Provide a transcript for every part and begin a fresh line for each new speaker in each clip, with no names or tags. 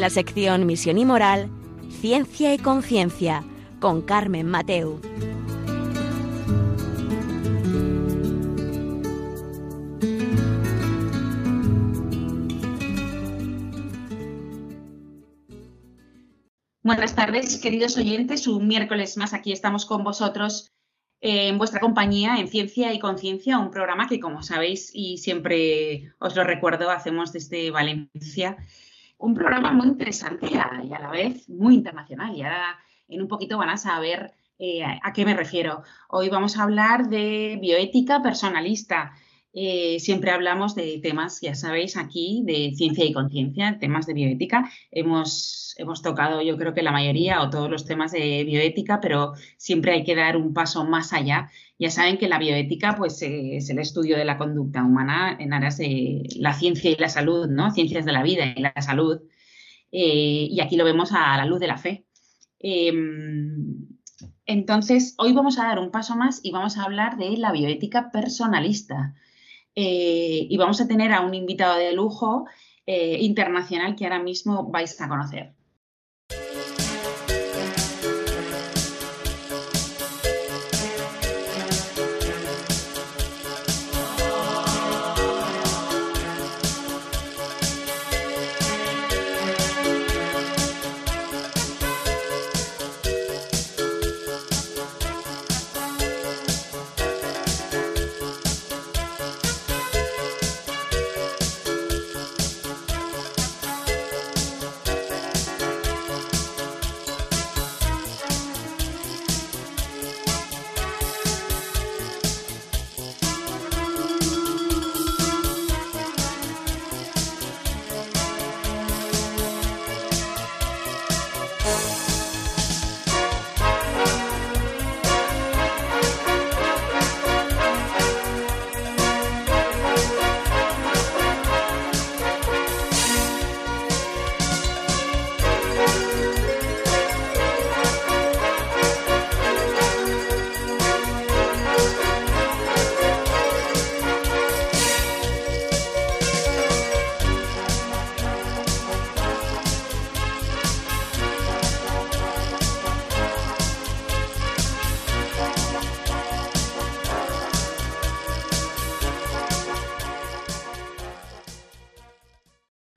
La sección Misión y Moral, Ciencia y Conciencia, con Carmen Mateu.
Buenas tardes, queridos oyentes. Un miércoles más aquí estamos con vosotros eh, en vuestra compañía en Ciencia y Conciencia, un programa que, como sabéis, y siempre os lo recuerdo, hacemos desde Valencia. Un programa muy interesante y a la vez muy internacional. Y ahora en un poquito van a saber eh, a qué me refiero. Hoy vamos a hablar de bioética personalista. Eh, siempre hablamos de temas, ya sabéis, aquí de ciencia y conciencia, temas de bioética. Hemos, hemos tocado, yo creo que la mayoría o todos los temas de bioética, pero siempre hay que dar un paso más allá. Ya saben que la bioética pues, eh, es el estudio de la conducta humana en aras de la ciencia y la salud, ¿no? Ciencias de la vida y la salud. Eh, y aquí lo vemos a la luz de la fe. Em, entonces, hoy vamos a dar un paso más y vamos a hablar de la bioética personalista. Eh, y vamos a tener a un invitado de lujo eh, internacional que ahora mismo vais a conocer.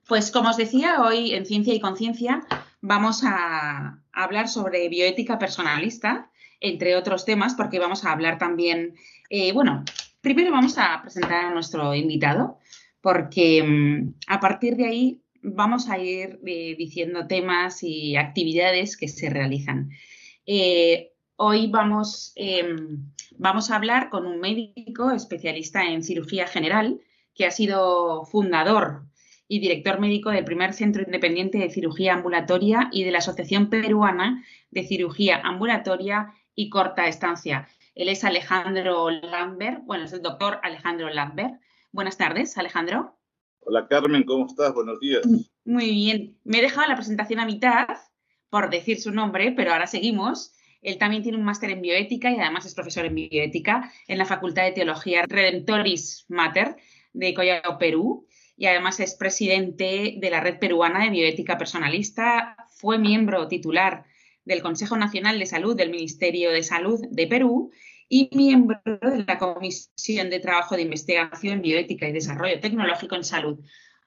Pues como os decía, hoy en Ciencia y Conciencia vamos a hablar sobre bioética personalista, entre otros temas, porque vamos a hablar también, eh, bueno, primero vamos a presentar a nuestro invitado, porque mm, a partir de ahí vamos a ir eh, diciendo temas y actividades que se realizan. Eh, hoy vamos, em, vamos a hablar con un médico especialista en cirugía general que ha sido fundador y director médico del primer Centro Independiente de Cirugía Ambulatoria y de la Asociación Peruana de Cirugía Ambulatoria y Corta Estancia. Él es Alejandro Lambert, bueno, es el doctor Alejandro Lambert. Buenas tardes, Alejandro.
Hola Carmen, ¿cómo estás? Buenos días.
Muy bien. Me he dejado la presentación a mitad por decir su nombre, pero ahora seguimos. Él también tiene un máster en bioética y además es profesor en bioética en la Facultad de Teología Redentoris Mater de Collao, Perú y además es presidente de la Red Peruana de Bioética Personalista, fue miembro titular del Consejo Nacional de Salud del Ministerio de Salud de Perú y miembro de la Comisión de Trabajo de Investigación, Bioética y Desarrollo Tecnológico en Salud.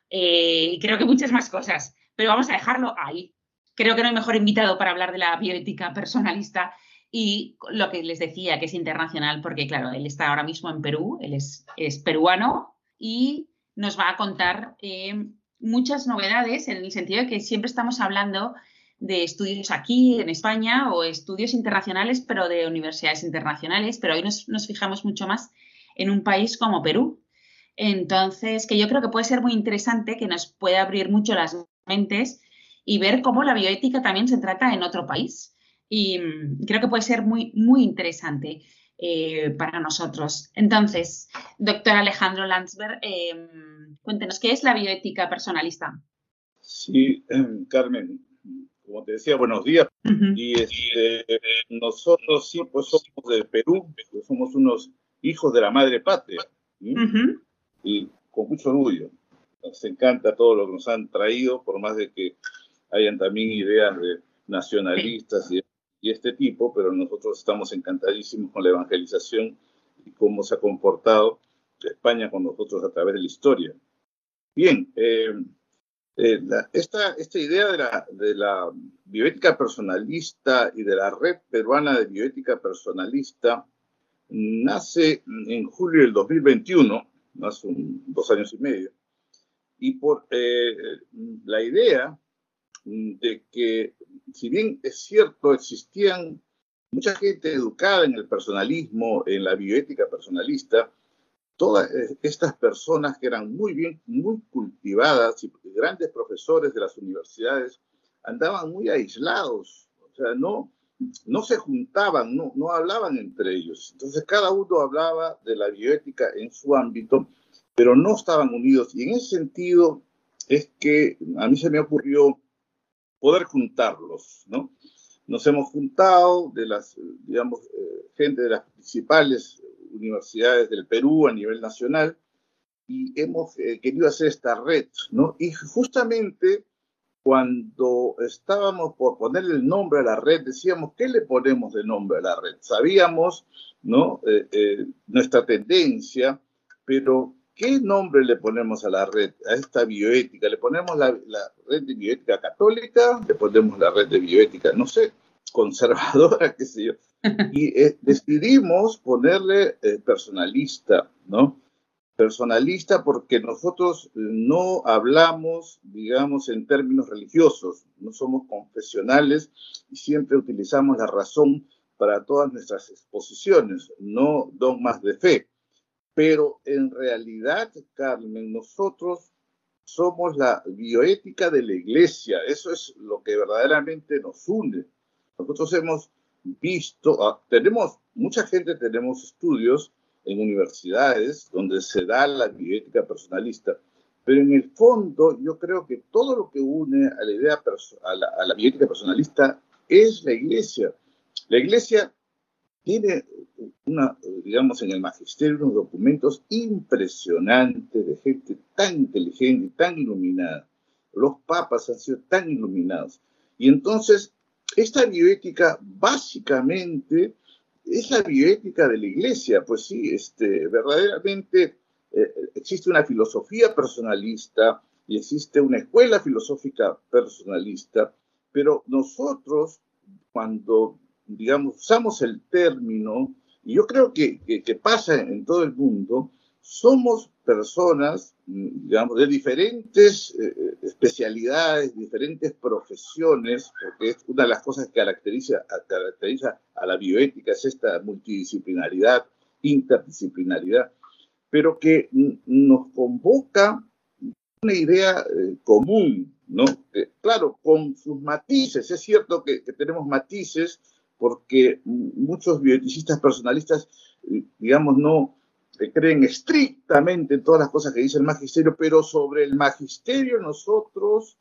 Eh, y creo que muchas más cosas, pero vamos a dejarlo ahí. Creo que no hay mejor invitado para hablar de la bioética personalista y lo que les decía, que es internacional, porque claro, él está ahora mismo en Perú, él es, es peruano y nos va a contar eh, muchas novedades en el sentido de que siempre estamos hablando de estudios aquí en España o estudios internacionales, pero de universidades internacionales, pero hoy nos, nos fijamos mucho más en un país como Perú. Entonces, que yo creo que puede ser muy interesante, que nos puede abrir mucho las mentes y ver cómo la bioética también se trata en otro país. Y mm, creo que puede ser muy, muy interesante. Eh, para nosotros. Entonces, doctor Alejandro Landsberg, eh, cuéntenos, ¿qué es la bioética personalista?
Sí, em, Carmen, como te decía, buenos días. Y este, nosotros sí, pues somos de Perú, pues somos unos hijos de la madre patria. Y con mucho orgullo. Nos encanta todo lo que nos han traído, por más de que hayan también ideas de nacionalistas y, y, este tipo, pero nosotros estamos encantadísimos con la evangelización y cómo se ha comportado España con nosotros a través de la historia. Bien, eh, eh, esta, esta idea de la, de la bioética personalista y de la red peruana de bioética personalista nace en julio del 2021, hace dos años y medio, y por eh, la idea de que, si bien es cierto, existían mucha gente educada en el personalismo, en la bioética personalista, todas estas personas que eran muy bien, muy cultivadas y grandes profesores de las universidades andaban muy aislados, o sea, no, no se juntaban, no, no hablaban entre ellos. Entonces cada uno hablaba de la bioética en su ámbito, pero no estaban unidos. Y en ese sentido es que a mí se me ocurrió poder juntarlos, ¿no? Nos hemos juntado de las, digamos, eh, gente de las principales universidades del Perú a nivel nacional y hemos eh, querido hacer esta red, ¿no? Y justamente cuando estábamos por ponerle el nombre a la red, decíamos, ¿qué le ponemos de nombre a la red? Sabíamos, ¿no? Eh, nuestra tendencia, pero ¿qué nombre le ponemos a la red, a esta bioética? ¿Le ponemos la, red de bioética católica? ¿Le ponemos la red de bioética, no sé, conservadora, qué sé yo? Y eh, decidimos ponerle eh, personalista, ¿no? Personalista porque nosotros no hablamos, digamos, en términos religiosos, no somos confesionales y siempre utilizamos la razón para todas nuestras exposiciones, no dogmas de fe. Pero en realidad, Carmen, nosotros somos la bioética de la iglesia, eso es lo que verdaderamente nos une. Nosotros hemos visto, ah, tenemos, mucha gente tenemos estudios en universidades donde se da la bioética personalista, pero en el fondo yo creo que todo lo que une a la idea a la, a la bioética personalista es la iglesia. La iglesia tiene una, digamos, en el magisterio unos documentos impresionantes de gente tan inteligente y tan iluminada. Los papas han sido tan iluminados. Y entonces esta bioética básicamente es la bioética de la iglesia, pues sí, este, verdaderamente eh, existe una filosofía personalista y existe una escuela filosófica personalista, pero nosotros cuando, digamos, usamos el término, y yo creo que, que pasa en todo el mundo, somos personas, digamos, de diferentes eh, especialidades, diferentes profesiones, porque es una de las cosas que caracteriza, caracteriza a la bioética, es esta multidisciplinaridad, interdisciplinaridad, pero que nos convoca una idea eh, común, ¿no? claro, con sus matices, es cierto que, que tenemos matices porque muchos bioeticistas personalistas, eh, digamos, no, creen estrictamente en todas las cosas que dice el magisterio, pero sobre el magisterio nosotros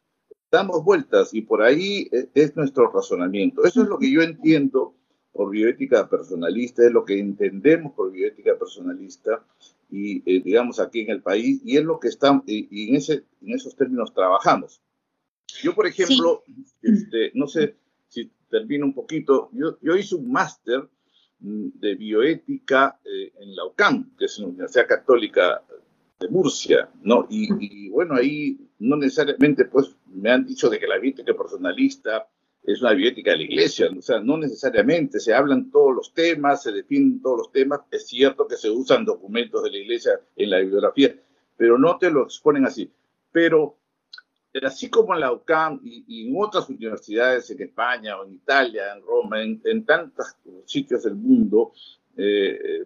damos vueltas y por ahí e, es nuestro razonamiento. Eso es lo que yo entiendo por bioética personalista, es lo que entendemos por bioética personalista y eh, digamos aquí en el país y es lo que estamos y, en ese en esos términos trabajamos. Yo por ejemplo, este, no sé termino un poquito, yo, yo hice un máster de bioética eh, en la UCAM, que es una universidad católica de Murcia, ¿no? Y, bueno, ahí no necesariamente, pues, me han dicho de que la bioética personalista es una bioética de la iglesia, o sea, no necesariamente, se hablan todos los temas, se definen todos los temas, es cierto que se usan documentos de la iglesia en la bibliografía, pero no te lo exponen así. Pero así como en la UCAM y, en otras universidades en España o en Italia, en Roma, en, tantos sitios del mundo, eh,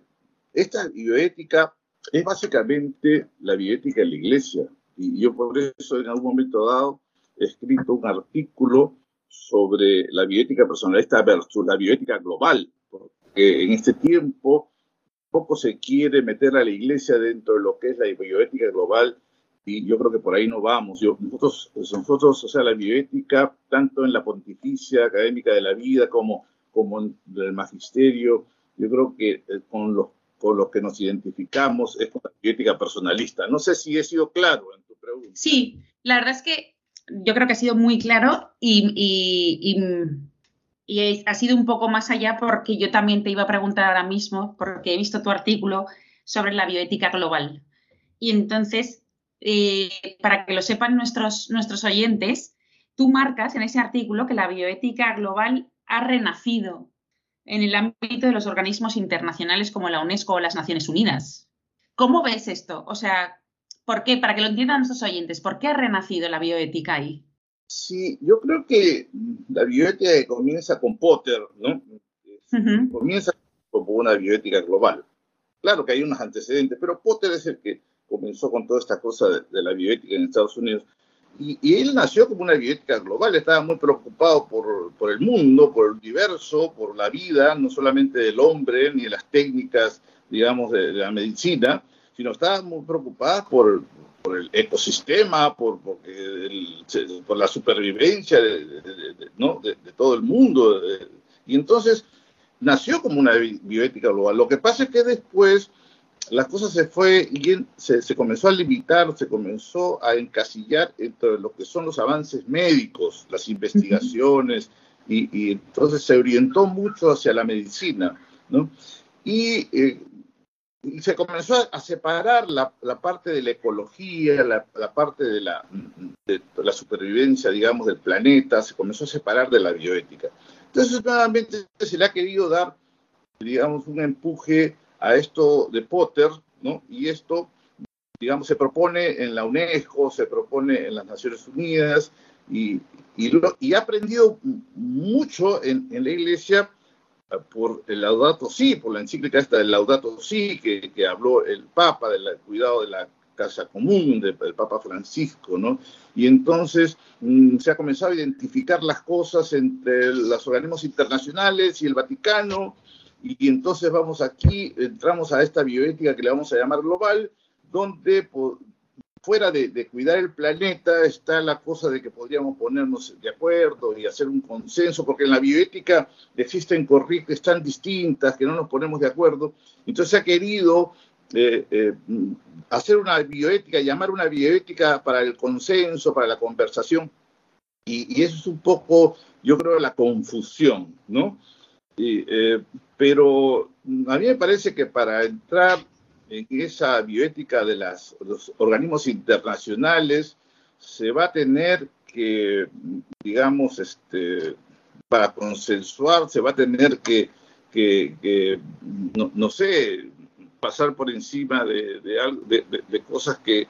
esta bioética es básicamente la bioética de la iglesia. Y yo por eso en algún momento dado he escrito un artículo sobre la bioética personalista versus la bioética global, porque en este tiempo poco se quiere meter a la iglesia dentro de lo que es la bioética global y yo creo que por ahí no vamos. Yo, nosotros, nosotros, o sea, la bioética, tanto en la pontificia académica de la vida como, como en el magisterio, yo creo que eh, con los con los que nos identificamos es con la bioética personalista. No sé si he sido claro en tu pregunta.
Sí, la verdad es que yo creo que ha sido muy claro y, ha sido un poco más allá porque yo también te iba a preguntar ahora mismo, porque he visto tu artículo sobre la bioética global. Y entonces, eh, para que lo sepan nuestros, nuestros oyentes, tú marcas en ese artículo que la bioética global ha renacido en el ámbito de los organismos internacionales como la UNESCO o las Naciones Unidas. ¿Cómo ves esto? O sea, ¿Por qué? Para que lo entiendan nuestros oyentes, ¿por qué ha renacido la bioética ahí?
Sí, yo creo que la bioética comienza con Potter, ¿no? Comienza como una bioética global. Claro que hay unos antecedentes, pero Potter es el que comenzó con toda esta cosa de, la bioética en Estados Unidos. Y, él nació como una bioética global, estaba muy preocupado por, por, el mundo, por el universo, por la vida, no solamente del hombre ni de las técnicas, digamos, de la medicina, sino está muy preocupada por, por el ecosistema, por, por la supervivencia de, ¿no? de, todo el mundo. Y entonces nació como una bioética global. Lo que pasa es que después las cosas se fue y se, se, comenzó a limitar, se comenzó a encasillar entre lo que son los avances médicos, las investigaciones, y, y entonces se orientó mucho hacia la medicina, ¿no? Y eh, y se comenzó a separar la, parte de la ecología, la, parte de la, la, supervivencia, digamos, del planeta, se comenzó a separar de la bioética. Entonces, nuevamente se le ha querido dar, digamos, un empuje a esto de Potter, ¿no? Y esto, digamos, se propone en la UNESCO, se propone en las Naciones Unidas, y, y, ha aprendido mucho en, en la Iglesia por el Laudato Si, por la encíclica esta del Laudato Si, que, que habló el Papa del cuidado de la casa común del, Papa Francisco, ¿no? Y entonces mm, se ha comenzado a identificar las cosas entre los organismos internacionales y el Vaticano, y, entonces vamos aquí, entramos a esta bioética que le vamos a llamar global, donde fuera de, cuidar el planeta está la cosa de que podríamos ponernos de acuerdo y hacer un consenso, porque en la bioética existen corrientes tan distintas que no nos ponemos de acuerdo. Entonces se ha querido eh, eh, hacer una bioética, llamar una bioética para el consenso, para la conversación. Y, eso es un poco, yo creo, la confusión, ¿no? Eh, pero a mí me parece que para entrar en esa bioética de los organismos internacionales se va a tener que, digamos, este, para consensuar, se va a tener que, que, no, sé, pasar por encima de, de cosas que,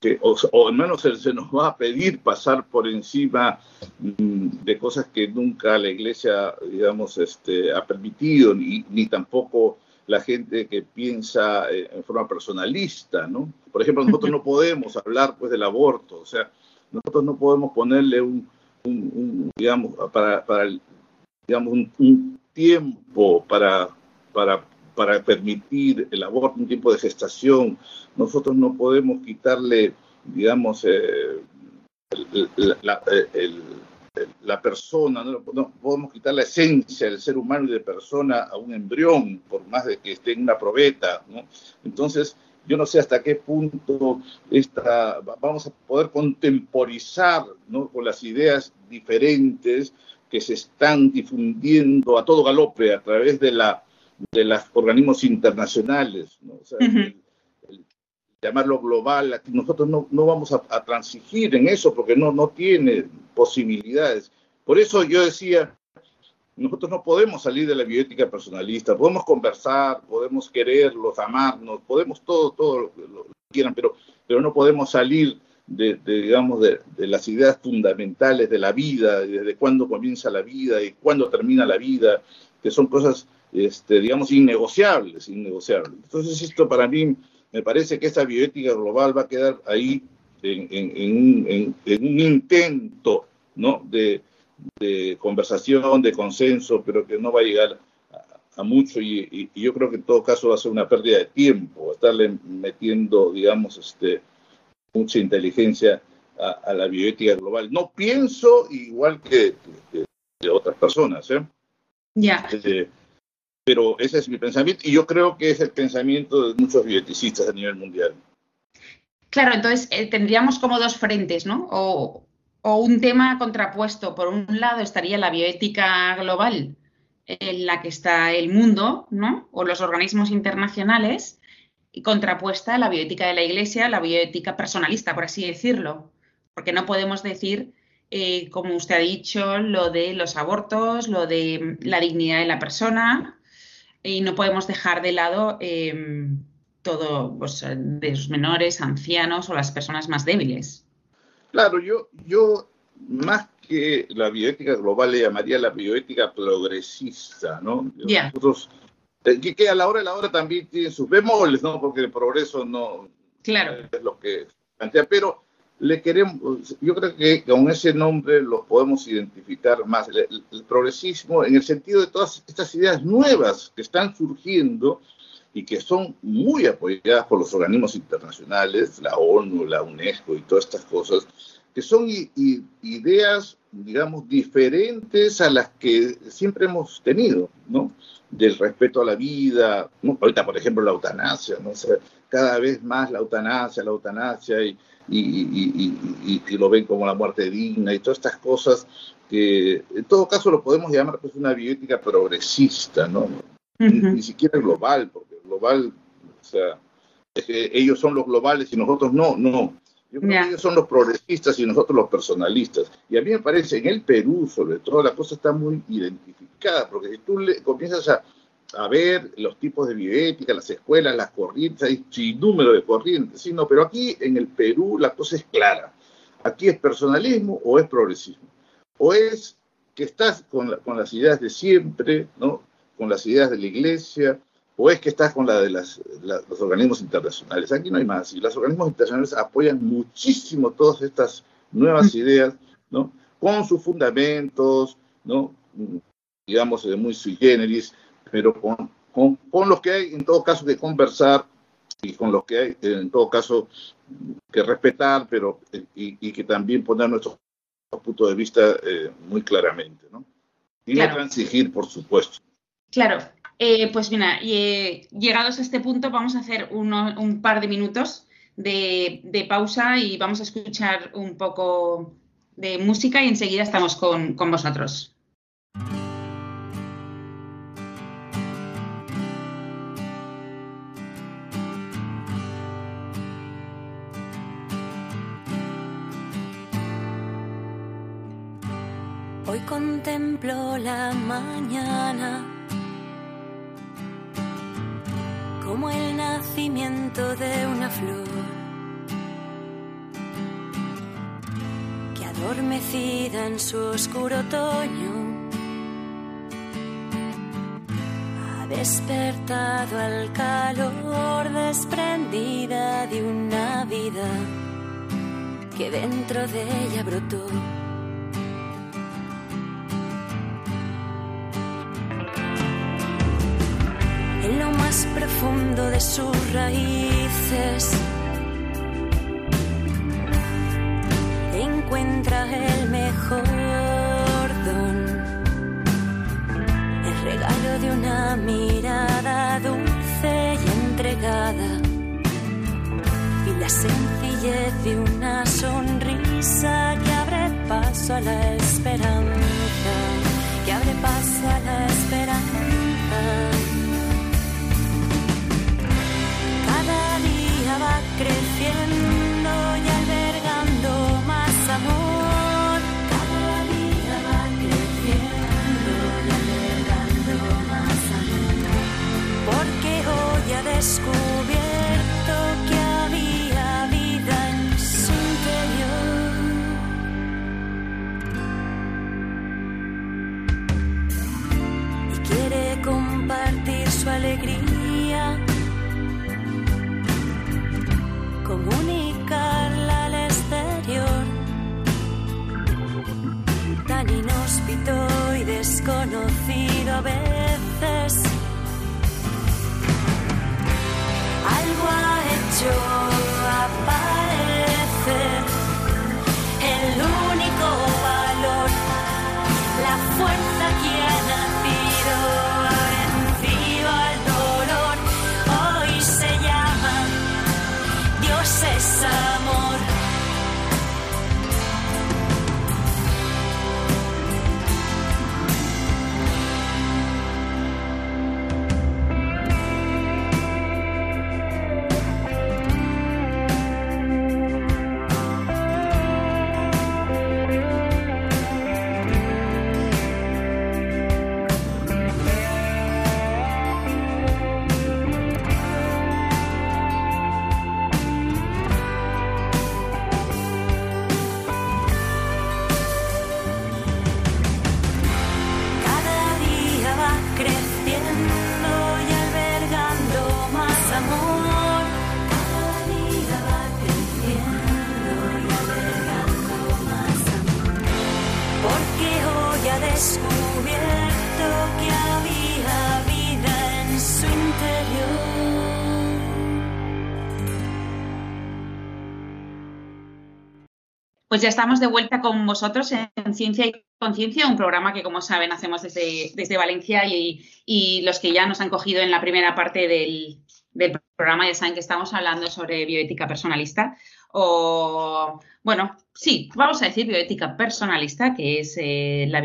que o, o, al menos se, se, nos va a pedir pasar por encima mm, de cosas que nunca la Iglesia, digamos, este, ha permitido, ni, ni tampoco la gente que piensa eh, en forma personalista, ¿no? Por ejemplo, nosotros no podemos hablar pues del aborto, o sea, nosotros no podemos ponerle un, digamos, para, para digamos, un, tiempo para, para, para permitir el aborto, un tiempo de gestación. Nosotros no podemos quitarle, digamos, eh, el la persona, no, podemos quitar la esencia del ser humano y de persona a un embrión, por más de que esté en una probeta, ¿no? Entonces, yo no sé hasta qué punto esta, vamos a poder contemporizar ¿no? con las ideas diferentes que se están difundiendo a todo galope a través de, la, de los organismos internacionales. ¿no? O sea, llamarlo global, nosotros no, no vamos a, transigir en eso porque no, no tiene posibilidades. Por eso yo decía, nosotros no podemos salir de la bioética personalista, podemos conversar, podemos quererlos, amarnos, podemos todo, todo lo, que quieran, pero, pero no podemos salir de, digamos, de, de, las ideas fundamentales de la vida, desde cuándo comienza la vida y cuándo termina la vida, que son cosas, este, digamos, innegociables, innegociables. Entonces esto para mí me parece que esa bioética global va a quedar ahí en, un, intento ¿no? de, conversación, de consenso, pero que no va a llegar a, mucho y, yo creo que en todo caso va a ser una pérdida de tiempo, estarle metiendo, digamos, este, mucha inteligencia a, la bioética global. No pienso igual que, otras personas. ¿eh?
Ya.
Este, pero ese es mi pensamiento y yo creo que es el pensamiento de muchos bioticistas a nivel mundial.
Claro, entonces eh, tendríamos como dos frentes, ¿no? O un tema contrapuesto. Por un lado estaría la bioética global, en la que está el mundo, ¿no? O los organismos internacionales, y contrapuesta la bioética de la Iglesia, la bioética personalista, por así decirlo. Porque no podemos decir, eh, como usted ha dicho, lo de los abortos, lo de la dignidad de la persona, y no podemos dejar de lado eh, todo pues, de los menores, ancianos o las personas más débiles.
Claro, yo, yo más que la bioética global le llamaría la bioética progresista, ¿no? Nosotros, eh, que, a la hora de la hora también tiene sus bemoles, ¿no? Porque el progreso no
claro.
es lo que plantea, pero le queremos, yo creo que con ese nombre lo podemos identificar más, el, progresismo en el sentido de todas estas ideas nuevas que están surgiendo y que son muy apoyadas por los organismos internacionales, la ONU, la UNESCO y todas estas cosas, que son ideas, digamos, diferentes a las que siempre hemos tenido, ¿no? Del respeto a la vida, ahorita, por ejemplo, la eutanasia, ¿no? cada vez más la eutanasia, la eutanasia, y, y, lo ven como la muerte digna, y todas estas cosas que, en todo caso, lo podemos llamar pues una bioética progresista, ¿no? ni, siquiera global, porque global, o sea, ellos son los globales y nosotros no, no. Yo creo que ellos son los progresistas y nosotros los personalistas. Y a mí me parece, en el Perú, sobre todo, la cosa está muy identificada, porque si tú le, comienzas a, a ver los tipos de bioética, las escuelas, las corrientes, hay sin número de corrientes, sí, no, pero aquí en el Perú la cosa es clara. Aquí es personalismo o es progresismo. O es que estás con, con las ideas de siempre, ¿no? con las ideas de la iglesia, o es que estás con la de los organismos internacionales. Aquí no hay más. Y los organismos internacionales apoyan muchísimo todas estas nuevas ideas, ¿no? Con sus fundamentos, ¿no? Digamos, muy sui generis, pero con, con, con los que hay, en todo caso, que conversar y con los que hay, en todo caso, que respetar, pero y, que también poner nuestro punto de vista eh, muy claramente, ¿no? Y no transigir, por supuesto.
Claro, eh, pues mira, eh, llegados a este punto vamos a hacer un par de minutos de, pausa y vamos a escuchar un poco de música y enseguida estamos con, con vosotros.
Hoy contemplo la mañana como el nacimiento de una flor que adormecida en su oscuro otoño ha despertado al calor desprendida de una vida que dentro de ella brotó. De sus raíces. Encuentra el mejor don, el regalo de una mirada dulce y entregada, y la sencillez de una sonrisa que abre paso a la creciendo veces algo ha hecho.
Pues ya estamos de vuelta con vosotros en Ciencia y Conciencia, un programa que, como saben, hacemos desde, desde Valencia y, los que ya nos han cogido en la primera parte del, programa ya saben que estamos hablando sobre bioética personalista o, bueno, sí, vamos a decir bioética personalista, que es eh, la,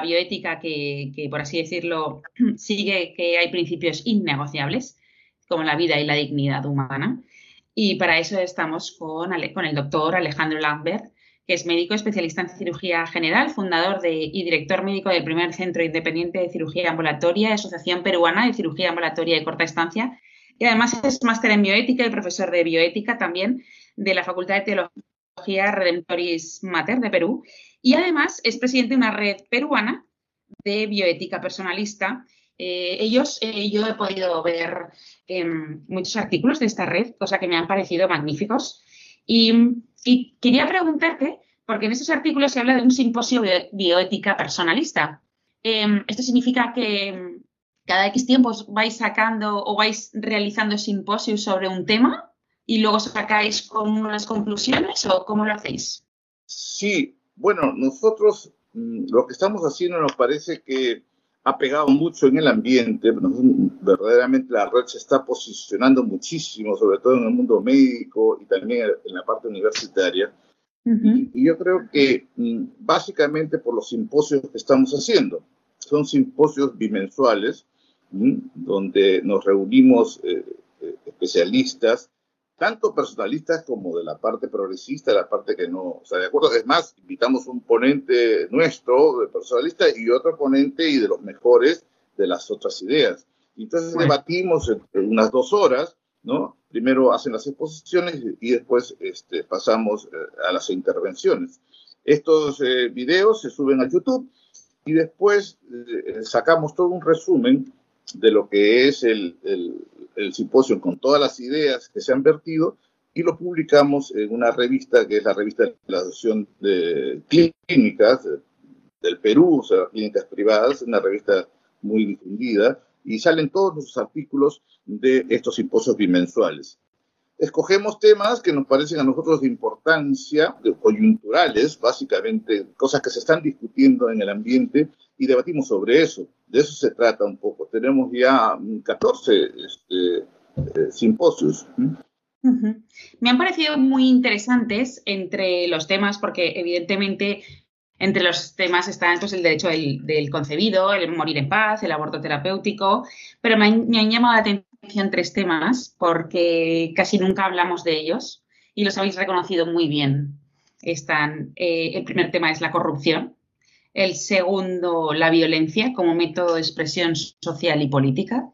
bioética que, por así decirlo, sigue que hay principios innegociables, como la vida y la dignidad humana. Y para eso estamos con, el doctor Alejandro Lambert, que es médico especialista en cirugía general, fundador y director médico del primer Centro Independiente de Cirugía Ambulatoria, Asociación Peruana de Cirugía Ambulatoria de Corta Estancia, y además es máster en bioética y profesor de bioética también de la Facultad de Teología Redemptoris Mater de Perú, y además es presidente de una red peruana de bioética personalista eh, ellos, eh, yo he podido ver em, muchos artículos de esta red, cosa que me han parecido magníficos. Y, quería preguntarte, porque en estos artículos se habla de un simposio de bioética personalista. Em, esto significa que em, cada X tiempos vais sacando o vais realizando simposios sobre un tema y luego sacáis con unas conclusiones o cómo lo hacéis?
Sí, bueno, nosotros mm, lo que estamos haciendo nos parece que ha pegado mucho en el ambiente, verdaderamente la red se está posicionando muchísimo, sobre todo en el mundo médico y también en la parte universitaria. y, yo creo que mm, básicamente por los simposios que estamos haciendo, son simposios bimensuales, donde nos reunimos eh, eh, especialistas tanto personalistas como de la parte progresista, de la parte que no está de acuerdo. Es más, invitamos un ponente nuestro, de personalista, y otro ponente y de los mejores de las otras ideas. Entonces debatimos en unas dos horas, ¿no? Primero hacen las exposiciones y después este, pasamos eh, a las intervenciones. Estos eh, videos se suben a YouTube y después eh, sacamos todo un resumen de lo que es el, el simposio con todas las ideas que se han vertido y lo publicamos en una revista que es la revista de la Asociación de Clínicas del Perú, o sea, clínicas privadas, una revista muy difundida, y salen todos los artículos de estos simposios bimensuales. Escogemos temas que nos parecen a nosotros de importancia, coyunturales, básicamente, cosas que se están discutiendo en el ambiente y debatimos sobre eso. De eso se trata un poco. Tenemos ya 14 este, eh, simposios.
Me han parecido muy interesantes entre los temas, porque evidentemente entre los temas están pues, el derecho del, concebido, el morir en paz, el aborto terapéutico, pero me han, llamado la atención tres temas porque casi nunca hablamos de ellos y los habéis reconocido muy bien. Están, eh, el primer tema es la corrupción, el segundo, la violencia como método de expresión social y política,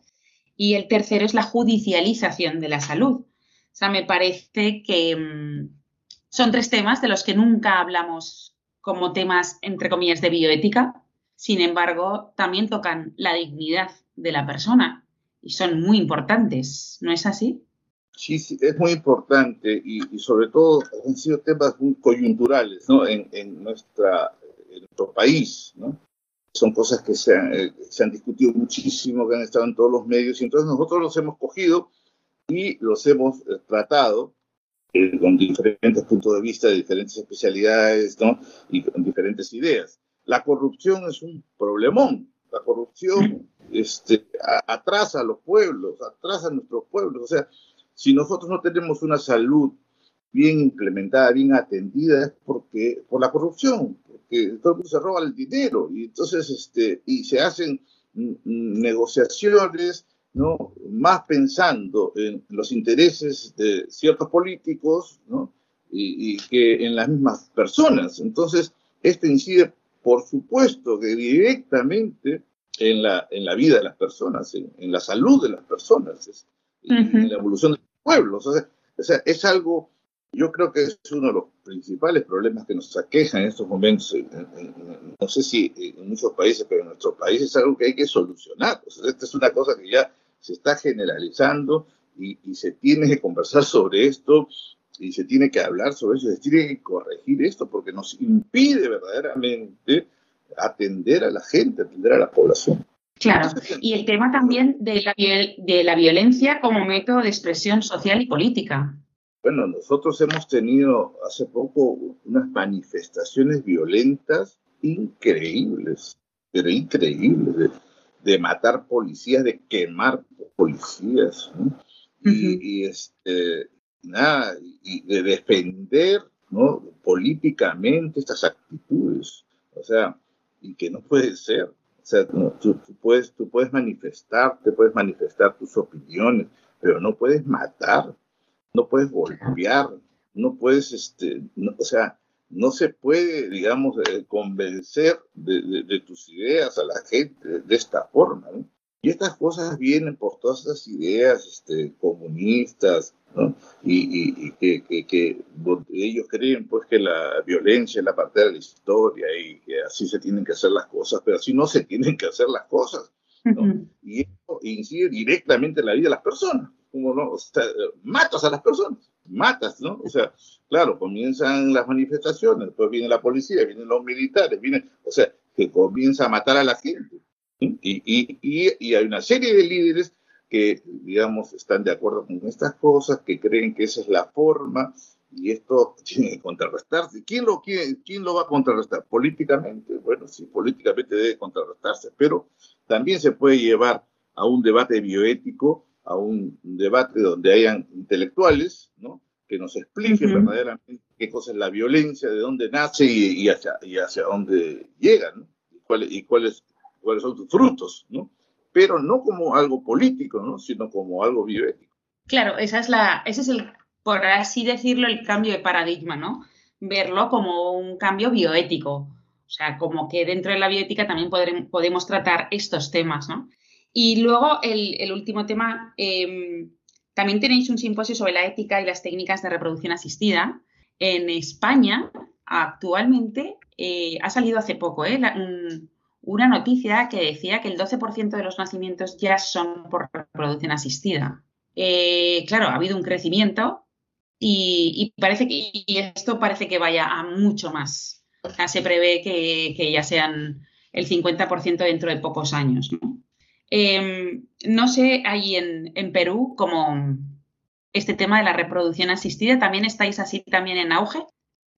y el tercero es la judicialización de la salud. O sea, me parece que mm, son tres temas de los que nunca hablamos como temas, entre comillas, de bioética. Sin embargo, también tocan la dignidad de la persona y son muy importantes, ¿no es así?
Sí, sí es muy importante y, sobre todo han sido temas muy coyunturales ¿no? en, en nuestra en nuestro país, ¿no? Son cosas que se han, eh, se han, discutido muchísimo, que han estado en todos los medios, y entonces nosotros los hemos cogido y los hemos eh, tratado eh, con diferentes puntos de vista, de diferentes especialidades, ¿no? Y con diferentes ideas. La corrupción es un problemón. La corrupción este, atrasa a los pueblos, atrasa a nuestros pueblos. O sea, si nosotros no tenemos una salud bien implementada, bien atendida, es porque por la corrupción, porque todo el mundo se roba el dinero y entonces este, y se hacen negociaciones ¿no? más pensando en los intereses de ciertos políticos ¿no? y, que en las mismas personas. Entonces, esto incide, por supuesto, que directamente en la, en la vida de las personas, en, la salud de las personas, en la evolución de los pueblos. o sea, es algo yo creo que es uno de los principales problemas que nos aquejan en estos momentos. no sé si en muchos países, pero en nuestro país es algo que hay que solucionar. esta es una cosa que ya se está generalizando y, se tiene que conversar sobre esto y se tiene que hablar sobre eso, se tiene que corregir esto porque nos impide verdaderamente atender a la gente, atender a la población.
Claro, y el tema también de la, de la violencia como método de expresión social y política.
Bueno, nosotros hemos tenido hace poco unas manifestaciones violentas increíbles, pero increíbles, de, matar policías, de quemar policías, y, este, nada, y de defender ¿no? políticamente estas actitudes. O sea, y que no puede ser. O sea, tú, puedes, tú puedes manifestarte, puedes manifestar tus opiniones, pero no puedes matar, no puedes golpear, no puedes, este, o sea, no se puede, digamos, eh, convencer de, tus ideas a la gente de, esta forma. Y estas cosas vienen por todas esas ideas este, comunistas, ¿no? Y, que, que, ellos creen pues que la violencia es la parte de la historia y que así se tienen que hacer las cosas, pero así no se tienen que hacer las cosas. ¿no? Y eso incide directamente en la vida de las personas. Como no, o sea, matas a las personas, matas, ¿no? O sea, claro, comienzan las manifestaciones, después viene la policía, vienen los militares, vienen, o sea, que comienza a matar a la gente. Y, y, y, y hay una serie de líderes que, digamos, están de acuerdo con estas cosas, que creen que esa es la forma, y esto tiene que contrarrestarse. ¿Quién lo, quién, quién lo va a contrarrestar? Políticamente, bueno, sí, políticamente debe contrarrestarse, pero también se puede llevar a un debate bioético, a un debate donde hayan intelectuales, ¿no? que nos expliquen verdaderamente qué cosa es la violencia, de dónde nace y, hacia, y hacia dónde llega, ¿no? y, cuáles, y cuáles, cuáles son sus frutos, ¿no? pero no como algo político, ¿no? sino como algo bioético.
Claro, esa es la, ese es el, por así decirlo, el cambio de paradigma, ¿no? Verlo como un cambio bioético. O sea, como que dentro de la bioética también podemos tratar estos temas, ¿no? Y luego el, último tema, em, también tenéis un simposio sobre la ética y las técnicas de reproducción asistida. En España, actualmente, eh, ha salido hace poco, ¿eh? una noticia que decía que el 12% de los nacimientos ya son por reproducción asistida. Eh, claro, ha habido un crecimiento y, parece que esto parece que vaya a mucho más. se prevé que, ya sean el 50% dentro de pocos años. ¿no? Em, sé ahí en, en Perú como este tema de la reproducción asistida, ¿también estáis así también en auge?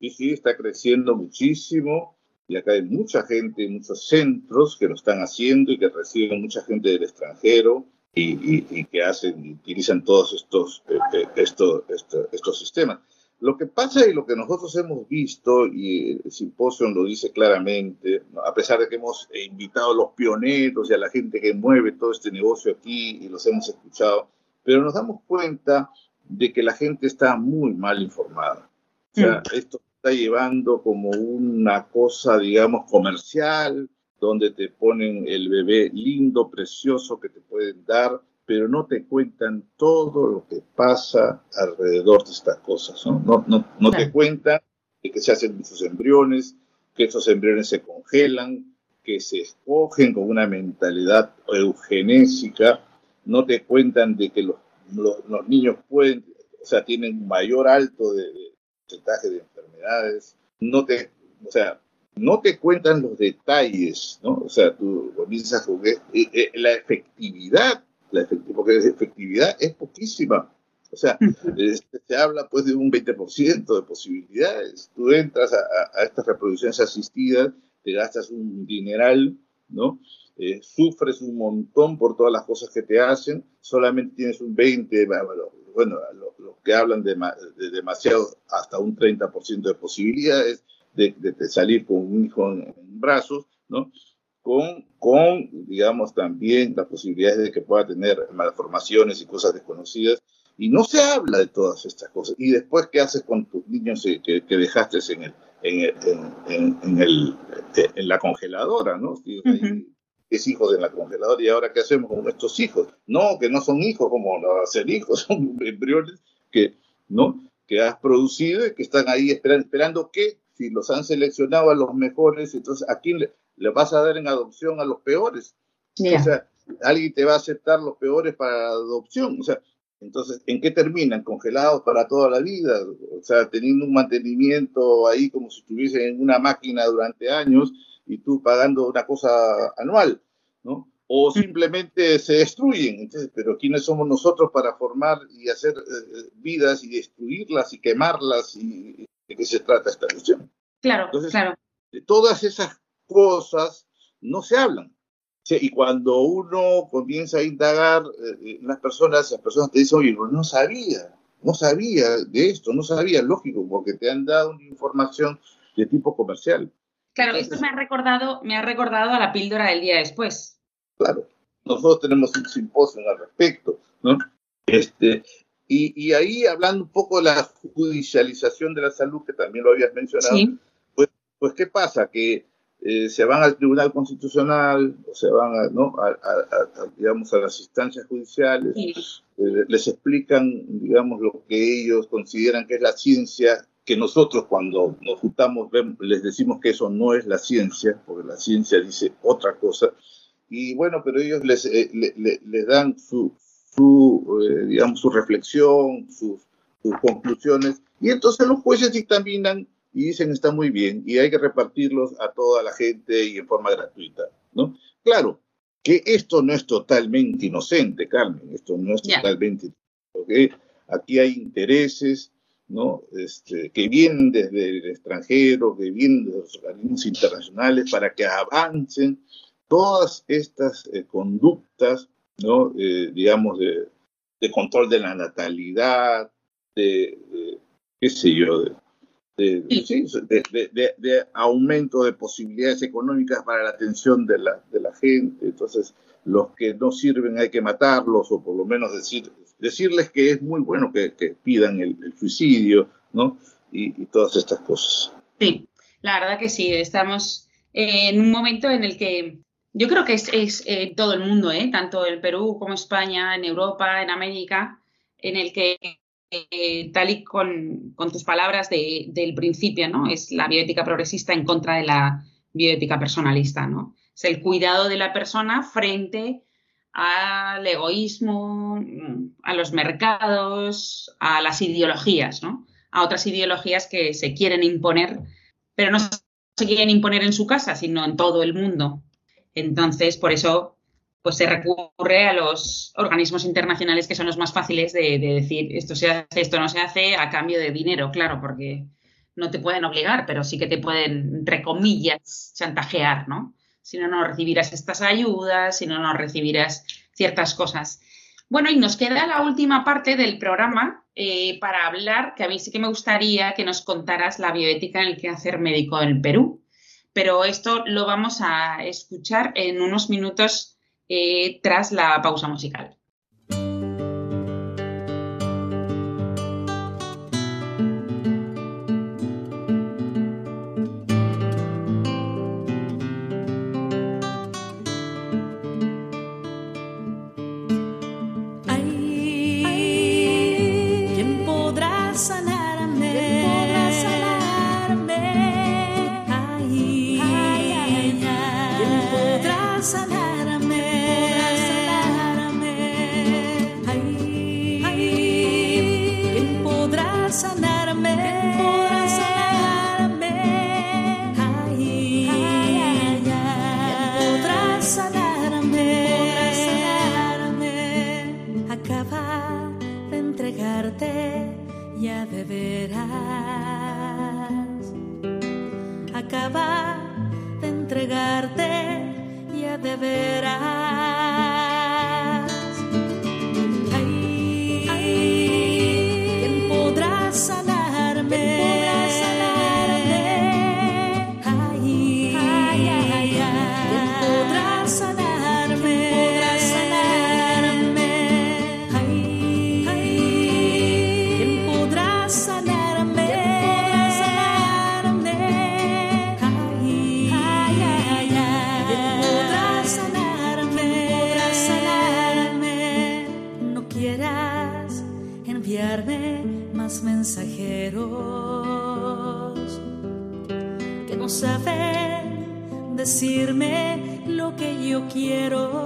Sí, sí, está creciendo muchísimo y acá hay mucha gente, muchos centros que lo están haciendo y que reciben mucha gente del extranjero y, que hacen, utilizan todos estos, eh, eh, estos, estos, sistemas. Lo que pasa y lo que nosotros hemos visto, y el simposio lo dice claramente, a pesar de que hemos invitado a los pioneros y a la gente que mueve todo este negocio aquí y los hemos escuchado, pero nos damos cuenta de que la gente está muy mal informada. O sea, mm. esto está llevando como una cosa, digamos, comercial, donde te ponen el bebé lindo, precioso que te pueden dar, pero no te cuentan todo lo que pasa alrededor de estas cosas, ¿no? No, no, te cuentan que se hacen muchos embriones, que esos embriones se congelan, que se escogen con una mentalidad eugenésica, no te cuentan de que los, los, niños pueden, o sea, tienen mayor alto de, de porcentaje de enfermedades, no te, o sea, no te cuentan los detalles, ¿no? O sea, tú comienzas jugar, eh, eh, la efectividad, la efectividad, porque la efectividad es poquísima. O sea, se habla pues de un 20% de posibilidades. Tú entras a, estas reproducciones asistidas, te gastas un dineral, ¿no? Eh, sufres un montón por todas las cosas que te hacen, solamente tienes un 20, bueno, los que hablan de, de demasiado, hasta un 30% de posibilidades de, salir con un hijo en, brazos, ¿no? Con, con, digamos, también las posibilidades de que pueda tener malformaciones y cosas desconocidas. Y no se habla de todas estas cosas. Y después, ¿qué haces con tus niños que, que dejaste en, el, en, en, el, en la congeladora, ¿no? es hijos en la congeladora y ahora qué hacemos con estos hijos no que no son hijos como no ser hijos son embriones que no que has producido y que están ahí esperando, esperando que si los han seleccionado a los mejores, entonces ¿a quién le, vas a dar en adopción a los peores? O sea, alguien te va a aceptar los peores para adopción. O sea, entonces, ¿en qué terminan? Congelados para toda la vida, o sea, teniendo un mantenimiento ahí como si estuviesen en una máquina durante años y tú pagando una cosa anual, ¿no? o simplemente se destruyen. pero ¿quiénes somos nosotros para formar y hacer eh, vidas y destruirlas y quemarlas? ¿Y de qué se trata esta cuestión?
Claro, claro.
De todas esas cosas no se hablan. Y cuando uno comienza a indagar en las personas, las personas te dicen, oye, no sabía, no sabía de esto, no sabía, lógico, porque te han dado una información de tipo comercial.
Claro, esto me ha recordado, me ha recordado a la píldora del día después.
Claro, nosotros tenemos un simposio al respecto, ¿no? Este, y, ahí hablando un poco de la judicialización de la salud, que también lo habías mencionado, pues, pues ¿qué pasa? Que eh, se van al Tribunal Constitucional, o se van a, ¿no? a, digamos, a las instancias judiciales, eh, les explican, digamos, lo que ellos consideran que es la ciencia que nosotros cuando nos juntamos les decimos que eso no es la ciencia, porque la ciencia dice otra cosa, y bueno, pero ellos les, eh, les dan su, su eh, digamos, su reflexión, sus, sus, conclusiones, y entonces los jueces dictaminan y dicen está muy bien, y hay que repartirlos a toda la gente y en forma gratuita, ¿no? Claro, que esto no es totalmente inocente, Carmen, esto no es totalmente, ¿ok? Aquí hay intereses, ¿no? Este, que vienen desde el extranjero, que vienen de los organismos internacionales para que avancen todas estas eh, conductas, ¿no? Eh, digamos, de, control de la natalidad, de, qué sé yo, de, de, aumento de posibilidades económicas para la atención de la, de la gente. Entonces, los que no sirven hay que matarlos o por lo menos decir, decirles que es muy bueno que, pidan el, suicidio, ¿no? Y, todas estas cosas.
Sí, la verdad que sí, estamos en un momento en el que yo creo que es, es eh, todo el mundo, ¿eh? tanto el Perú como España, en Europa, en América, en el que, eh, tal y con, tus palabras del principio, ¿no? Es la bioética progresista en contra de la bioética personalista, ¿no? Es el cuidado de la persona frente al egoísmo, a los mercados, a las ideologías, ¿no? A otras ideologías que se quieren imponer, pero no se quieren imponer en su casa, sino en todo el mundo. Entonces, por eso, pues se recurre a los organismos internacionales que son los más fáciles de, decir esto se hace, esto no se hace a cambio de dinero, claro, porque no te pueden obligar, pero sí que te pueden, entre comillas, chantajear, ¿no? Si no, no recibirás estas ayudas, si no, no recibirás ciertas cosas. Bueno, y nos queda la última parte del programa eh, para hablar, que a mí sí que me gustaría que nos contaras la bioética en el quehacer médico en Perú pero esto lo vamos a escuchar en unos minutos eh, tras la pausa musical. verás acabar de entregarte ya de veras. yo quiero.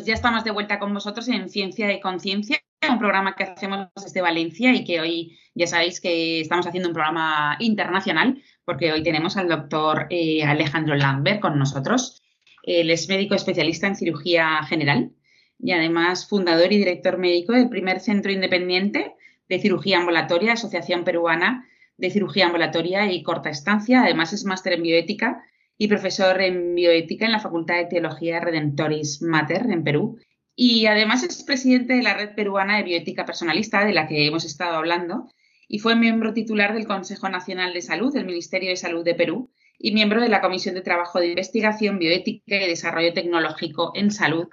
Pues ya estamos de vuelta con vosotros en Ciencia y Conciencia, un programa que hacemos desde Valencia y que hoy ya sabéis que estamos haciendo un programa internacional porque hoy tenemos al doctor eh, Alejandro Lambert con nosotros. Él es médico especialista en cirugía general y además fundador y director médico del primer centro independiente de cirugía ambulatoria, Asociación Peruana de Cirugía Ambulatoria y Corta Estancia. Además es máster en bioética y profesor en bioética en la Facultad de Teología Redentoris Mater en Perú. Y además es presidente de la Red Peruana de Bioética Personalista, de la que hemos estado hablando, y fue miembro titular del Consejo Nacional de Salud del Ministerio de Salud de Perú y miembro de la Comisión de Trabajo de Investigación, Bioética y Desarrollo Tecnológico en Salud.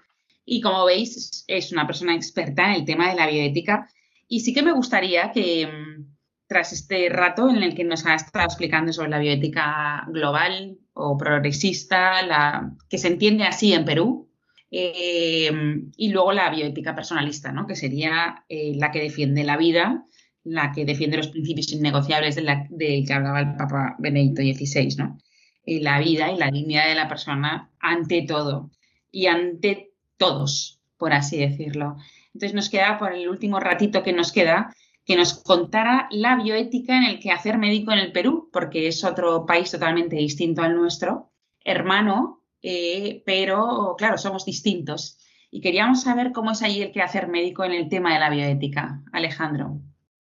Y como veis, es una persona experta en el tema de la bioética. Y sí que me gustaría que, mm, tras este rato en el que nos ha estado explicando sobre la bioética global o progresista, la, que se entiende así en Perú, eh, y luego la bioética personalista, ¿no? que sería eh, la que defiende la vida, la que defiende los principios innegociables de, la, que hablaba el Papa Benedicto XVI, ¿no? Eh, la vida y la dignidad de la persona ante todo y ante todos, por así decirlo. Entonces nos queda, por el último ratito que nos queda, que nos contara la bioética en el quehacer médico en el Perú, porque es otro país totalmente distinto al nuestro, hermano, eh, pero claro, somos distintos. Y queríamos saber cómo es ahí el quehacer médico en el tema de la bioética. Alejandro.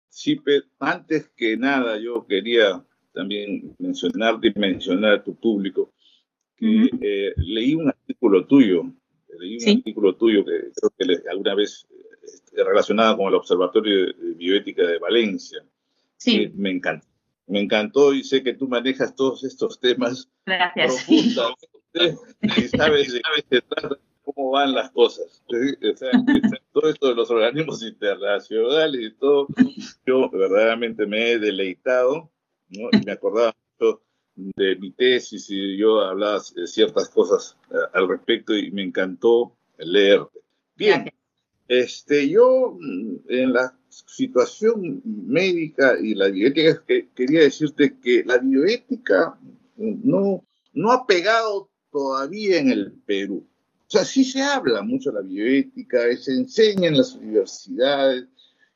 Sí, pero antes que nada yo quería también mencionarte y mencionar a tu público que eh, leí un artículo tuyo, leí un artículo tuyo que creo que alguna vez relacionada con el Observatorio de Bioética de Valencia.
Sí.
me encantó. Me encantó y sé que tú manejas todos estos temas
Gracias.
profundamente y sabes de qué se trata, cómo van las cosas. O sea, todo esto de los organismos internacionales y todo, yo verdaderamente me he deleitado ¿no? y me acordaba mucho de mi tesis y yo hablaba ciertas cosas eh, al respecto y me encantó leerte. Bien. Este, yo mm, en la situación médica y la bioética que, quería decirte que la bioética no, no ha pegado todavía en el Perú. O sea, sí se habla mucho de la bioética, se enseña en las universidades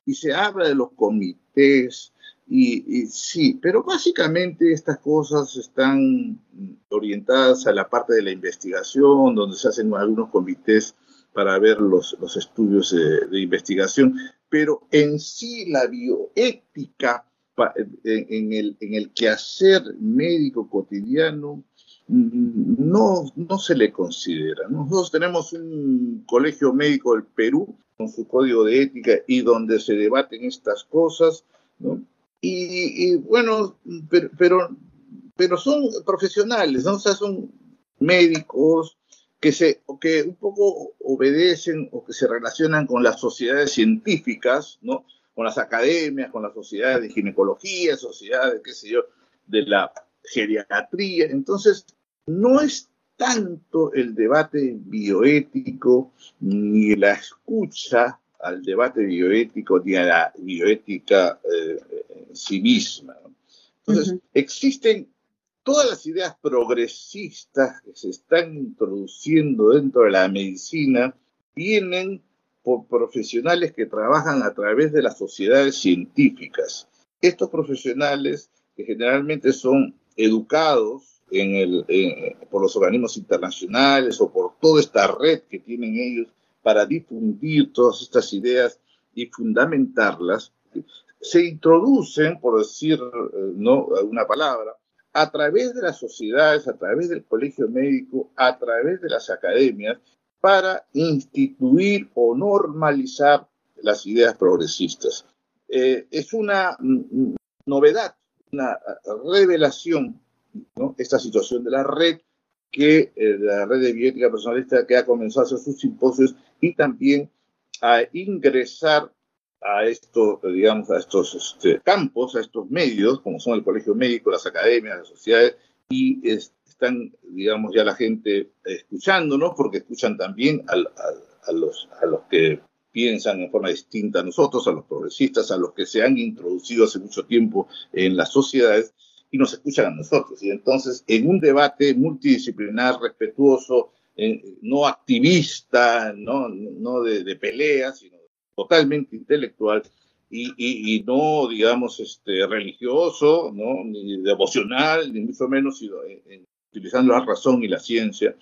y se habla de los comités, y, y, sí, pero básicamente estas cosas están orientadas a la parte de la investigación, donde se hacen algunos comités para ver los, los estudios de, investigación, pero en sí la bioética en, el, en el quehacer médico cotidiano mm, no, no se le considera. Nosotros tenemos un colegio médico del Perú con su código de ética y donde se debaten estas cosas, ¿no? y, bueno, pero, pero, pero, son profesionales, ¿no? O sea, son médicos, que, se, que un poco obedecen o que se relacionan con las sociedades científicas, ¿no? con las academias, con las sociedades de ginecología, sociedades, qué sé yo, de la geriatría. Entonces, no es tanto el debate bioético ni la escucha al debate bioético ni a la bioética eh, en sí misma. Entonces, existen todas las ideas progresistas que se están introduciendo dentro de la medicina vienen por profesionales que trabajan a través de las sociedades científicas. Estos profesionales, que generalmente son educados por los organismos internacionales o por toda esta red que tienen ellos para difundir todas estas ideas y fundamentarlas, se introducen, por decir eh, una palabra, a través de las sociedades, a través del colegio médico, a través de las academias, para instituir o normalizar las ideas progresistas. Eh, es una mm, novedad, una revelación, esta situación de la red, que eh, la red de bioética personalista que ha comenzado a hacer sus simposios y también a ingresar a estos, digamos, a estos este, campos, a estos medios, como son el colegio médico, las academias, las sociedades, y están, digamos, ya la gente escuchándonos, porque escuchan también a, los, a los que piensan en forma distinta a nosotros, a los progresistas, a los que se han introducido hace mucho tiempo en las sociedades, y nos escuchan a nosotros. Y entonces, en un debate multidisciplinar, respetuoso, no activista, no, no de, de pelea, sino totalmente intelectual y, no, digamos, este, religioso, ¿no? ni devocional, ni mucho menos, sino utilizando la razón y la ciencia.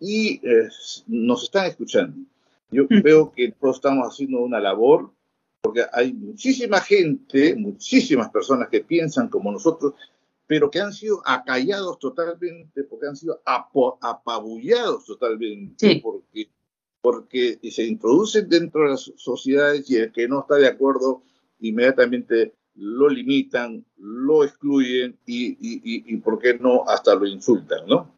Y eh, nos están escuchando. Yo creo que todos estamos haciendo una labor, porque hay muchísima gente, muchísimas personas que piensan como nosotros, pero que han sido acallados totalmente, porque han sido apabullados totalmente, porque porque se introducen dentro de las sociedades y el que no está de acuerdo inmediatamente lo limitan, lo excluyen y, y, ¿por qué no? Hasta lo insultan, ¿no?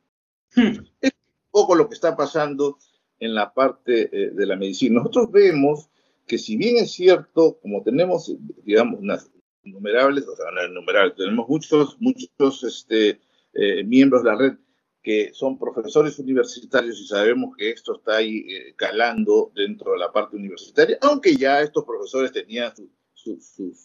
Hmm. Es un poco lo que está pasando en la parte eh, de la medicina. Nosotros vemos que si bien es cierto, como tenemos, digamos, unas innumerables, o sea, no innumerables, tenemos muchos, muchos este, eh, miembros de la red que son profesores universitarios y sabemos que esto está ahí eh, calando dentro de la parte universitaria, aunque ya estos profesores tenían su,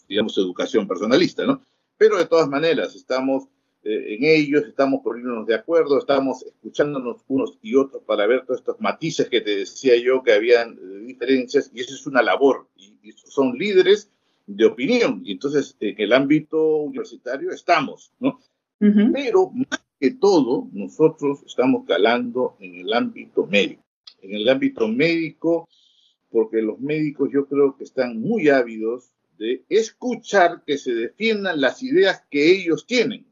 digamos, educación personalista, ¿no? Pero de todas maneras, estamos eh, en ellos, estamos poniéndonos de acuerdo, estamos escuchándonos unos y otros para ver todos estos matices que te decía yo que habían eh, diferencias, y eso es una labor, y, son líderes de opinión, y entonces en el ámbito universitario estamos, ¿no? Pero más que todo, nosotros estamos calando en el ámbito médico. En el ámbito médico, porque los médicos yo creo que están muy ávidos de escuchar que se defiendan las ideas que ellos tienen,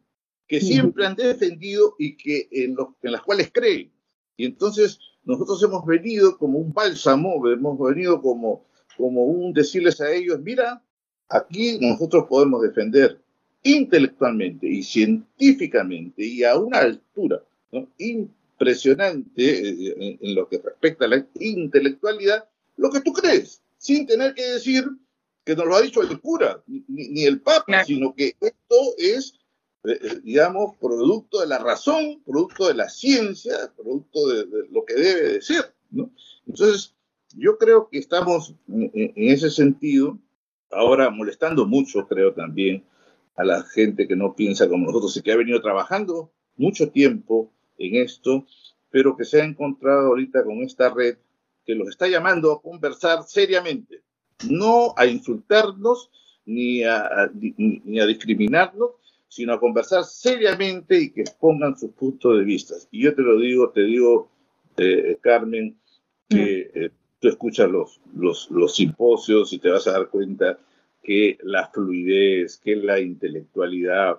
que siempre han defendido y que en, en las cuales creen. Y entonces nosotros hemos venido como un bálsamo, hemos venido como, como un decirles a ellos, mira, aquí nosotros podemos defender intelectualmente y científicamente y a una altura impresionante eh, en, lo que respecta a la intelectualidad, lo que tú crees, sin tener que decir que nos lo ha dicho el cura ni, el papa, sino que esto es, eh, eh, digamos, producto de la razón, producto de la ciencia, producto de, lo que debe de ser. Entonces, yo creo que estamos en ese sentido, ahora molestando mucho, creo también, a la gente que no piensa como nosotros y que ha venido trabajando mucho tiempo en esto, pero que se ha encontrado ahorita con esta red que los está llamando a conversar seriamente, no a insultarnos ni a, ni, a discriminarnos, sino a conversar seriamente y que expongan sus puntos de vista. Y yo te lo digo, te digo, eh, Carmen, que eh, tú escuchas los, los, los simposios y te vas a dar cuenta que la fluidez, que la intelectualidad,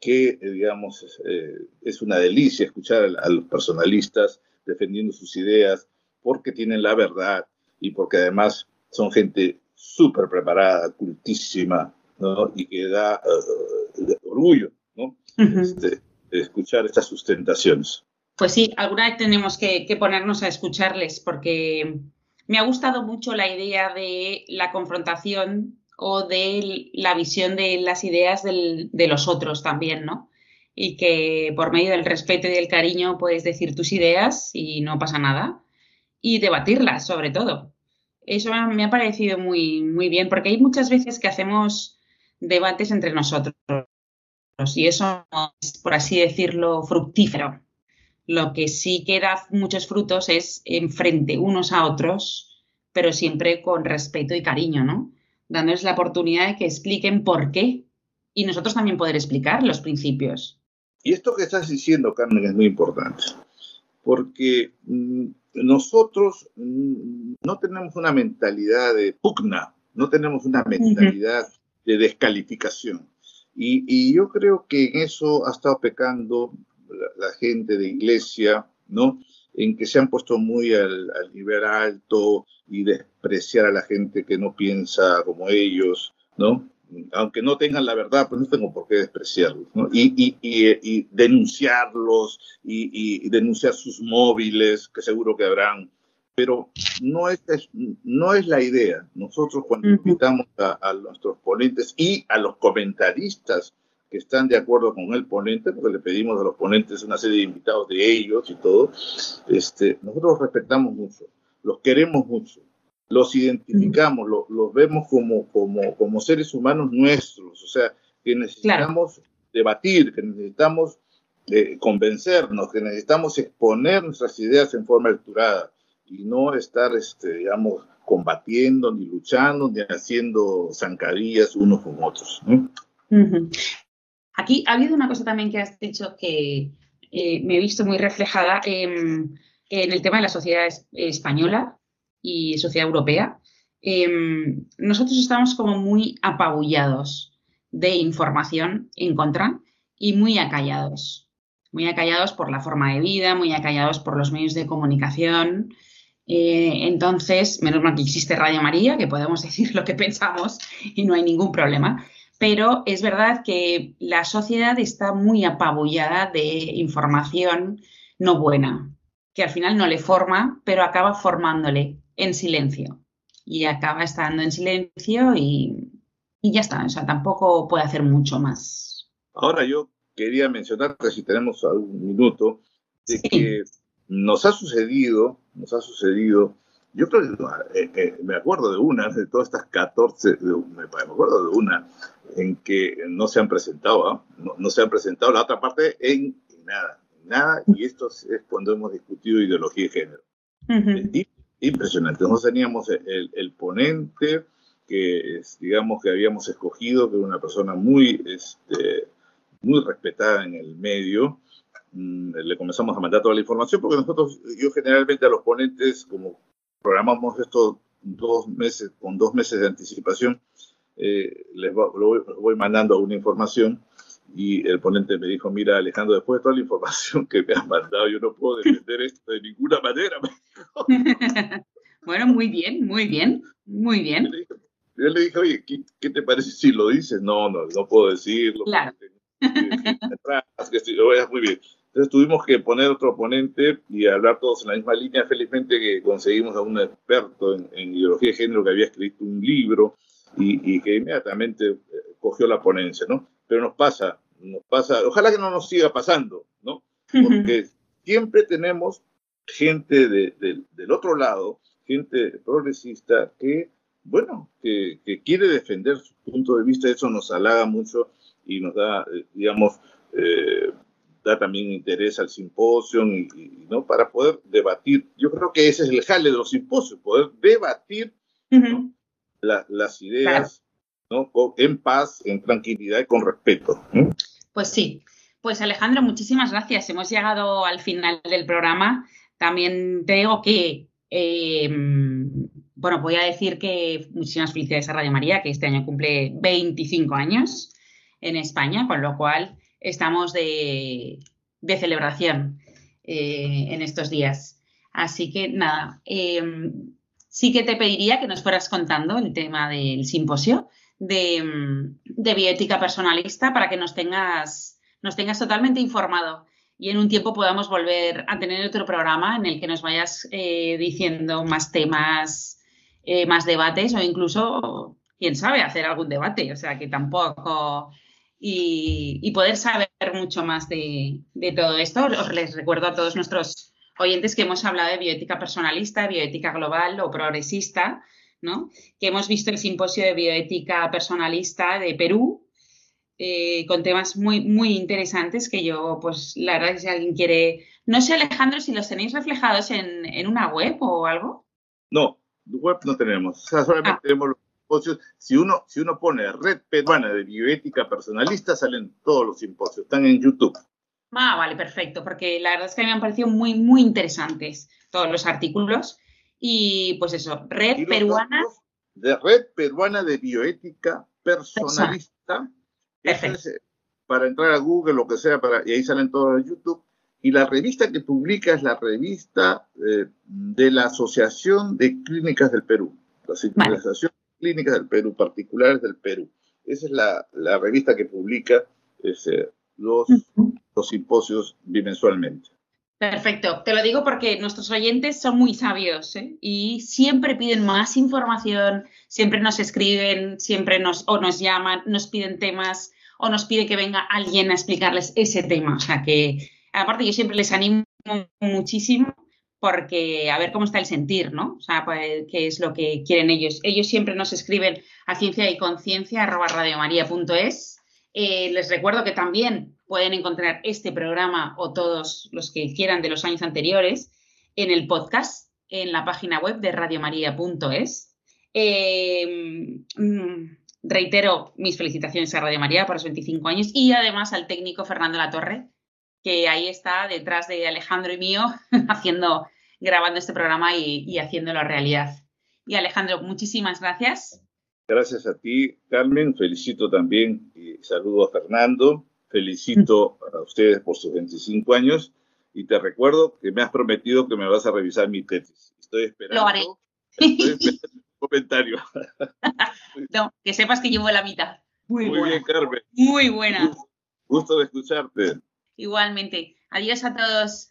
que, eh, digamos, eh, es una delicia escuchar a, los personalistas defendiendo sus ideas porque tienen la verdad y porque además son gente súper preparada, cultísima, ¿no? Y que da eh, orgullo, ¿no? Este, escuchar estas sustentaciones.
Pues sí, alguna vez tenemos que, que, ponernos a escucharles porque me ha gustado mucho la idea de la confrontación o de la visión de las ideas de los otros también, ¿no? Y que por medio del respeto y del cariño puedes decir tus ideas y no pasa nada y debatirlas sobre todo. Eso me ha parecido muy, muy bien porque hay muchas veces que hacemos debates entre nosotros y eso es, por así decirlo, fructífero. Lo que sí que da muchos frutos es enfrente unos a otros, pero siempre con respeto y cariño, ¿no? Dándoles la oportunidad de que expliquen por qué y nosotros también poder explicar los principios.
Y esto que estás diciendo, Carmen, es muy importante, porque mm, nosotros mm, no tenemos una mentalidad de pugna, no tenemos una mentalidad de descalificación. Y, yo creo que en eso ha estado pecando la, la gente de iglesia, ¿no? En que se han puesto muy al, nivel alto y despreciar a la gente que no piensa como ellos, ¿no? Aunque no tengan la verdad, pues no tengo por qué despreciarlos, ¿no? Y, y, denunciarlos y, denunciar sus móviles, que seguro que habrán, pero no es, no es la idea. Nosotros cuando invitamos a, a nuestros ponentes y a los comentaristas que están de acuerdo con el ponente, porque le pedimos a los ponentes una serie de invitados de ellos y todo, este, nosotros los respetamos mucho, los queremos mucho, los identificamos, los, vemos como, como, como seres humanos nuestros, o sea, que necesitamos debatir, que necesitamos eh, convencernos que necesitamos exponer nuestras ideas en forma estructurada y no estar, este, digamos, combatiendo, ni luchando, ni haciendo zancadillas unos con otros.
Aquí ha habido una cosa también que has dicho que eh, me he visto muy reflejada en, el tema de la sociedad española y sociedad europea. Em, nosotros estamos como muy apabullados de información en contra y muy acallados. Muy acallados por la forma de vida, muy acallados por los medios de comunicación. Eh, entonces, menos mal que existe Radio María, que podemos decir lo que pensamos y no hay ningún problema. Pero es verdad que la sociedad está muy apabullada de información no buena, que al final no le forma, pero acaba formándole en silencio. Y acaba estando en silencio y, ya está. O sea, tampoco puede hacer mucho más.
Ahora yo quería mencionar, si tenemos algún minuto, de que nos ha sucedido, nos ha sucedido, yo creo que eh, eh, me acuerdo de una, de todas estas 14, me, acuerdo de una en que no se han presentado, ¿ah? no, se han presentado. La otra parte en, nada, en nada, y esto es, cuando hemos discutido ideología de género. impresionante, nosotros teníamos el, ponente que, digamos, que habíamos escogido, que era una persona muy, este, muy respetada en el medio, Mm, le comenzamos a mandar toda la información, porque nosotros, yo generalmente a los ponentes, como programamos esto dos meses, con dos meses de anticipación, eh, les, voy, mandando una información y el ponente me dijo, mira Alejandro, después de toda la información que me has mandado, yo no puedo defender esto de ninguna manera.
bueno, muy bien, muy bien, muy bien.
Yo le dije, oye, ¿qué, te parece si lo dices? No, no, no puedo decirlo.
Claro.
muy bien. Entonces tuvimos que poner otro ponente y hablar todos en la misma línea. Felizmente que conseguimos a un experto en, ideología de género que había escrito un libro y, que inmediatamente eh, cogió la ponencia, ¿no? Pero nos pasa, nos pasa, ojalá que no nos siga pasando, ¿no? Porque siempre tenemos gente del otro lado, gente progresista que, bueno, que, quiere defender su punto de vista, eso nos halaga mucho y nos da, eh, digamos, eh, da también interés al simposio y, ¿no? para poder debatir. Yo creo que ese es el jale de los simposios, poder debatir las ideas ¿no? en paz, en tranquilidad y con respeto.
Pues sí. Pues Alejandro, muchísimas gracias. Hemos llegado al final del programa. También te digo que, em, bueno, voy a decir que muchísimas felicidades a Radio María, que este año cumple 25 años en España, con lo cual estamos de, celebración eh, en estos días. Así que nada, em, sí que te pediría que nos fueras contando el tema del simposio de, bioética personalista para que nos tengas, nos tengas totalmente informado y en un tiempo podamos volver a tener otro programa en el que nos vayas eh, diciendo más temas, eh, más debates o incluso, quién sabe, hacer algún debate. O sea, que tampoco y, poder saber mucho más de, todo esto. Os les recuerdo a todos nuestros oyentes que hemos hablado de bioética personalista, bioética global o progresista, ¿no? que hemos visto el simposio de bioética personalista de Perú, eh, con temas muy, muy interesantes que yo, pues la verdad es que si alguien quiere, no sé Alejandro, si los tenéis reflejados en, una web o algo.
No, web no tenemos, solamente ah. tenemos si uno, si uno pone Red Peruana de Bioética Personalista, salen todos los simposios, están en YouTube.
Ah, vale, perfecto, porque la verdad es que me han parecido muy, muy interesantes todos los artículos. Y pues eso, Red Peruana.
De Red Peruana de Bioética Personalista. para entrar a Google, lo que sea, para, y ahí salen todos los YouTube. Y la revista que publica es la revista eh, de la Asociación de Clínicas del Perú. La Asociación Clínicas del Perú, particulares del Perú. Esa es la, revista que publica ese, los, los simposios bimensualmente.
Perfecto. Te lo digo porque nuestros oyentes son muy sabios ¿eh? y siempre piden más información, siempre nos escriben, siempre nos o nos llaman, nos piden temas o nos pide que venga alguien a explicarles ese tema. O sea que, aparte, yo siempre les animo muchísimo porque a ver cómo está el sentir, ¿no? O sea, pues, qué es lo que quieren ellos. Ellos siempre nos escriben a ciencia y conciencia. Eh, les recuerdo que también pueden encontrar este programa o todos los que quieran de los años anteriores en el podcast, en la página web de radiomaria.es. Eh, mm, reitero mis felicitaciones a Radio María por los 25 años y además al técnico Fernando Latorre, que ahí está detrás de Alejandro y mío haciendo, grabando este programa y, y haciéndolo realidad. Y Alejandro, muchísimas gracias.
Gracias a ti, Carmen. Felicito también y saludo a Fernando. Felicito a ustedes por sus 25 años y te recuerdo que me has prometido que me vas a revisar mi tesis. Estoy esperando.
Lo haré.
Estoy esperando un comentario.
no, que sepas que llevo la mitad.
Muy, Muy bien, Carmen.
Muy buena.
Gusto, gusto de escucharte.
Igualmente. Adiós a todos.